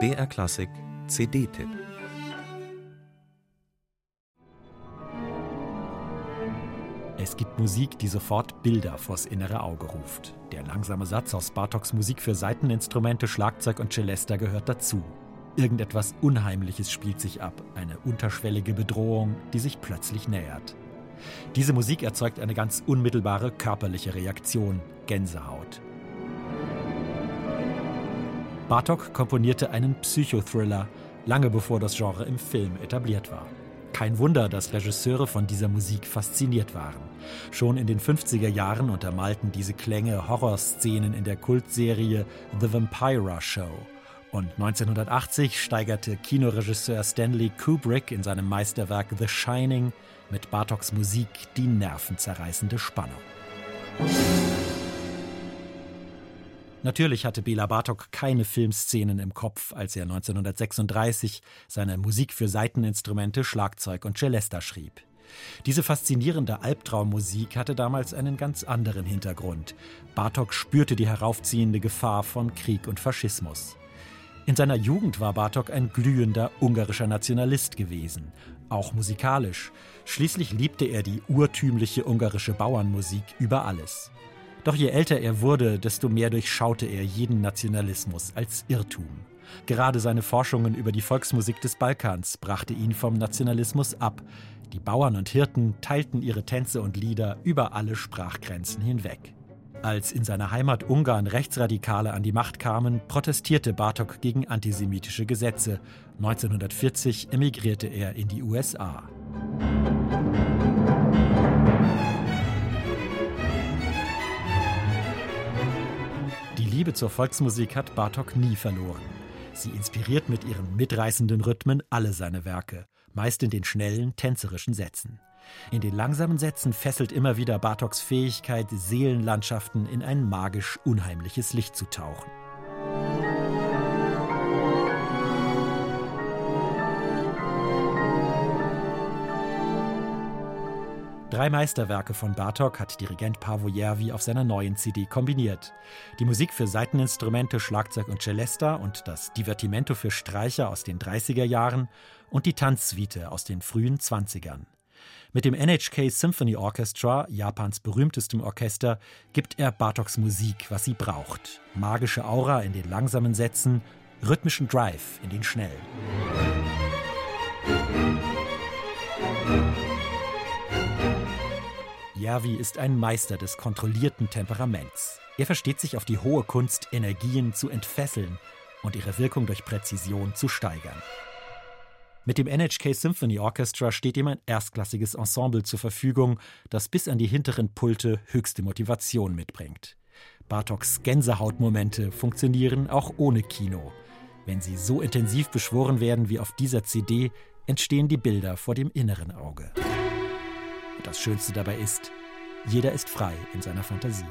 BR Klassik CD-Tipp Es gibt Musik, die sofort Bilder vors innere Auge ruft. Der langsame Satz aus Bartoks Musik für Saiteninstrumente, Schlagzeug und Celesta gehört dazu. Irgendetwas Unheimliches spielt sich ab, eine unterschwellige Bedrohung, die sich plötzlich nähert. Diese Musik erzeugt eine ganz unmittelbare körperliche Reaktion, Gänsehaut. Bartok komponierte einen Psychothriller, lange bevor das Genre im Film etabliert war. Kein Wunder, dass Regisseure von dieser Musik fasziniert waren. Schon in den 50er Jahren untermalten diese Klänge Horrorszenen in der Kultserie The Vampira Show. Und 1980 steigerte Kinoregisseur Stanley Kubrick in seinem Meisterwerk The Shining mit Bartoks Musik die nervenzerreißende Spannung. Natürlich hatte Bela Bartok keine Filmszenen im Kopf, als er 1936 seine Musik für Saiteninstrumente, Schlagzeug und Celesta schrieb. Diese faszinierende Albtraummusik hatte damals einen ganz anderen Hintergrund. Bartok spürte die heraufziehende Gefahr von Krieg und Faschismus. In seiner Jugend war Bartok ein glühender ungarischer Nationalist gewesen, auch musikalisch. Schließlich liebte er die urtümliche ungarische Bauernmusik über alles. Doch je älter er wurde, desto mehr durchschaute er jeden Nationalismus als Irrtum. Gerade seine Forschungen über die Volksmusik des Balkans brachte ihn vom Nationalismus ab. Die Bauern und Hirten teilten ihre Tänze und Lieder über alle Sprachgrenzen hinweg. Als in seiner Heimat Ungarn Rechtsradikale an die Macht kamen, protestierte Bartok gegen antisemitische Gesetze. 1940 emigrierte er in die USA. Liebe zur Volksmusik hat Bartok nie verloren. Sie inspiriert mit ihren mitreißenden Rhythmen alle seine Werke, meist in den schnellen, tänzerischen Sätzen. In den langsamen Sätzen fesselt immer wieder Bartoks Fähigkeit, Seelenlandschaften in ein magisch unheimliches Licht zu tauchen. Drei Meisterwerke von Bartok hat Dirigent Paavo Järvi auf seiner neuen CD kombiniert. Die Musik für Saiteninstrumente, Schlagzeug und Celesta und das Divertimento für Streicher aus den 30er Jahren und die Tanzsuite aus den frühen 20ern. Mit dem NHK Symphony Orchestra, Japans berühmtestem Orchester, gibt er Bartoks Musik, was sie braucht. Magische Aura in den langsamen Sätzen, rhythmischen Drive in den schnellen. Järvi ist ein Meister des kontrollierten Temperaments. Er versteht sich auf die hohe Kunst, Energien zu entfesseln und ihre Wirkung durch Präzision zu steigern. Mit dem NHK Symphony Orchestra steht ihm ein erstklassiges Ensemble zur Verfügung, das bis an die hinteren Pulte höchste Motivation mitbringt. Bartoks Gänsehautmomente funktionieren auch ohne Kino. Wenn sie so intensiv beschworen werden wie auf dieser CD, entstehen die Bilder vor dem inneren Auge. Das Schönste dabei ist, jeder ist frei in seiner Fantasie.